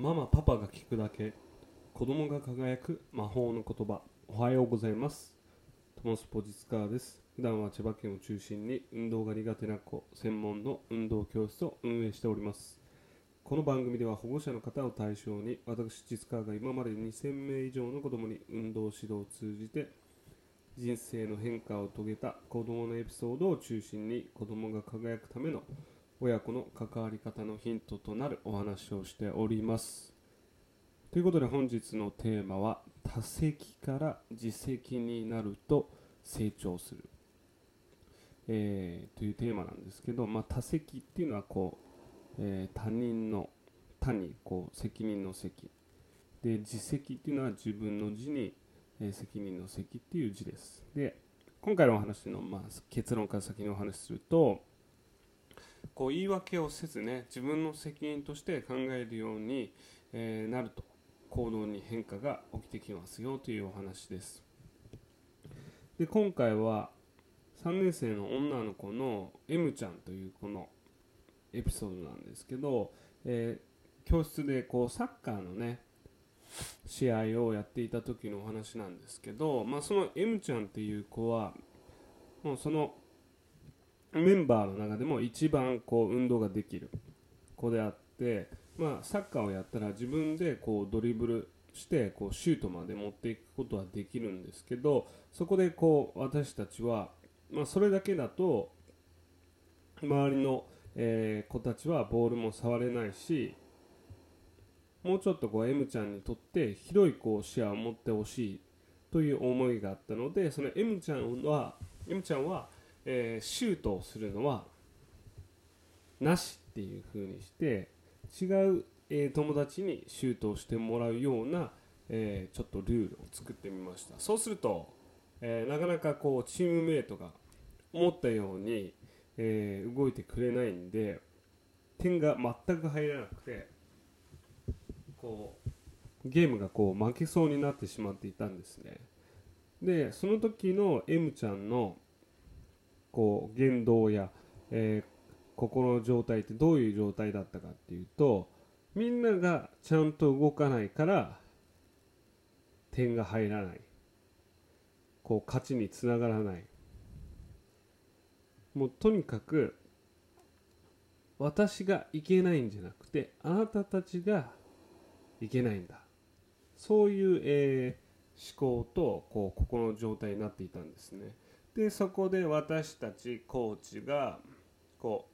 ママパパが聞くだけ。子供が輝く魔法の言葉。おはようございます。トモスポジツカーです。普段は千葉県を中心に運動が苦手な子。専門の運動教室を運営しております。この番組では保護者の方を対象に私実川が今まで2000名以上の子供に運動指導を通じて人生の変化を遂げた子供のエピソードを中心に子供が輝くための親子の関わり方のヒントとなるお話をしております。ということで本日のテーマは多席から自責になると成長する、えー、というテーマなんですけど、まあ、多席っていうのはこう、えー、他人の他にこう責任の責で自責っていうのは自分の字に、えー、責任の責っていう字です。で今回のお話の、まあ、結論から先にお話しするとこう言い訳をせずね自分の責任として考えるように、え、なると行動に変化が起きてきますよというお話です。で今回は3年生の女の子の M ちゃんというこのエピソードなんですけど、えー、教室でこうサッカーのね試合をやっていた時のお話なんですけど、まあ、その M ちゃんっていう子はもうそのメンバーの中でも一番こう運動ができる。子であって、まあ、サッカーをやったら自分でこうドリブルしてこうシュートまで持っていくことはできるんですけどそこでこう私たちは、まあ、それだけだと周りの、えー、子たちはボールも触れないしもうちょっとこう M ちゃんにとって広いこう視野を持ってほしいという思いがあったのでその M ちゃんは M ちゃんはえー、シュートをするのはなしっていう風にして違う、えー、友達にシュートをしてもらうような、えー、ちょっとルールを作ってみました。そうすると、えなかなかこうチームメートが思ったように、え動いてくれないんで点が全く入らなくてこうゲームがこう負けそうになってしまっていたんですね。でその時の M ちゃんのこう言動や、えー、心の状態ってどういう状態だったかっていうとみんながちゃんと動かないから点が入らない。こう勝ちにつながらない。もうとにかく私がいけないんじゃなくてあなたたちがいけないんだ。そういう、えー、思考とこう心の状態になっていたんですね。でそこで私たちコーチがこ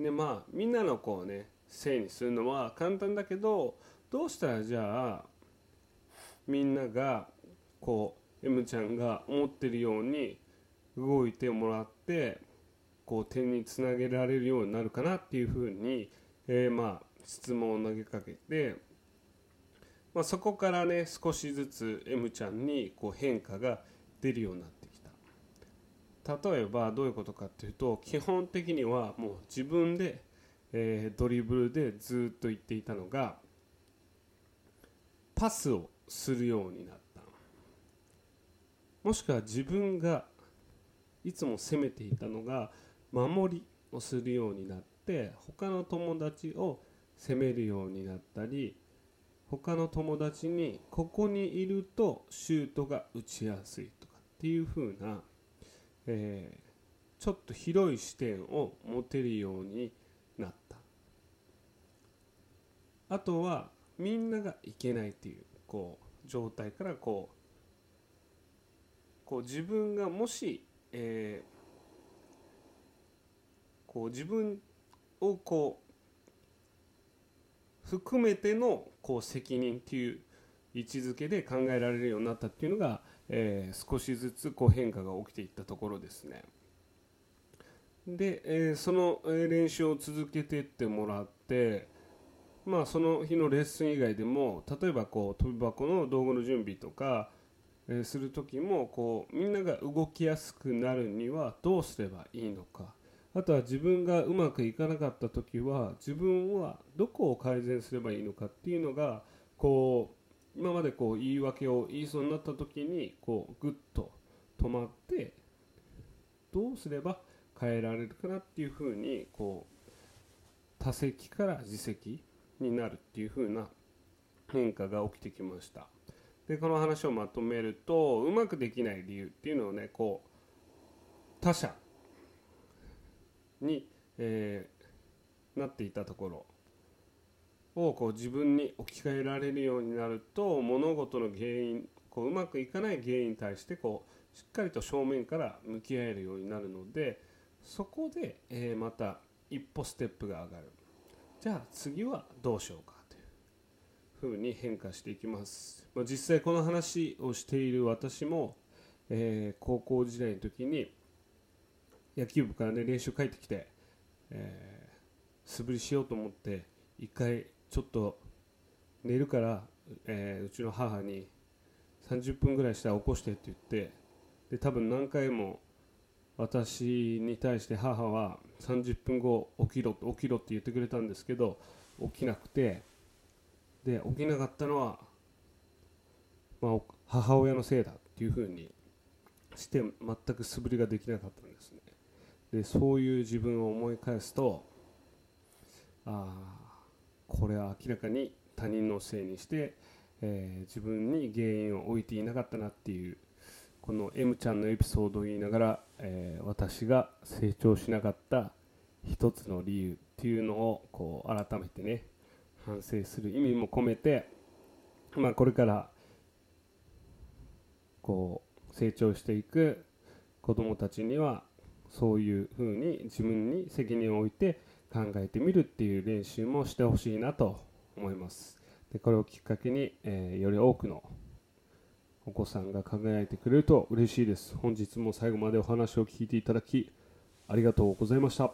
うでまあみんなのこうねせいにするのは簡単だけどどうしたらじゃあみんながこう M ちゃんが思ってるように動いてもらってこう点につなげられるようになるかなっていうふうに、えー、まあ質問を投げかけて、まあ、そこからね少しずつ M ちゃんにこう変化が出るようになって例えばどういうことかっていうと基本的にはもう自分で、えー、ドリブルでずっと言っていたのがパスをするようになったもしくは自分がいつも攻めていたのが守りをするようになって他の友達を攻めるようになったり他の友達にここにいるとシュートが打ちやすいとかっていう風なえー、ちょっと広い視点を持てるようになった。あとはみんながいけないっていうこう状態からこうこう自分がもし、えー、こう自分をこう含めてのこう責任っていう位置づけで考えられるようになったっていうのがえー、少しずつこう変化が起きていったところですね。で、えー、その練習を続けていってもらって、まあ、その日のレッスン以外でも例えばこう飛び箱の道具の準備とか、えー、する時もこうみんなが動きやすくなるにはどうすればいいのかあとは自分がうまくいかなかった時は自分はどこを改善すればいいのかっていうのがこうまでこう言い訳を言いそうになった時にこうグッと止まってどうすれば変えられるかなっていうふうにこう多席から自責になるっていう風な変化が起きてきました。でこの話をまとめるとうまくできない理由っていうのをねこう他者に、えー、なっていたところ。をこう自分に置き換えられるようになると物事の原因こううまくいかない原因に対してこうしっかりと正面から向き合えるようになるのでそこで、え、また一歩ステップが上がる。じゃあ次はどうしようかというふうに変化していきます、まあ、実際この話をしている私も、え、高校時代の時に野球部からね練習帰ってきて、え、素振りしようと思って一回ちょっと寝るから、えー、うちの母に30分ぐらいしたら起こしてって言ってで多分何回も私に対して母は30分後起きろ起きろって言ってくれたんですけど起きなくてで起きなかったのは、まあ、母親のせいだっていうふうにして全く素振りができなかったんですね。でそういう自分を思い返すとああこれは明らかに他人のせいにして、えー、自分に原因を置いていなかったなっていうこの M ちゃんのエピソードを言いながら、えー、私が成長しなかった一つの理由っていうのをこう改めてね反省する意味も込めて、まあ、これからこう成長していく子どもたちにはそういうふうに自分に責任を置いて考えてみるっていう練習もしてほしいなと思います。でこれをきっかけに、えー、より多くのお子さんが輝いてくれると嬉しいです。本日も最後までお話を聞いていただきありがとうございました。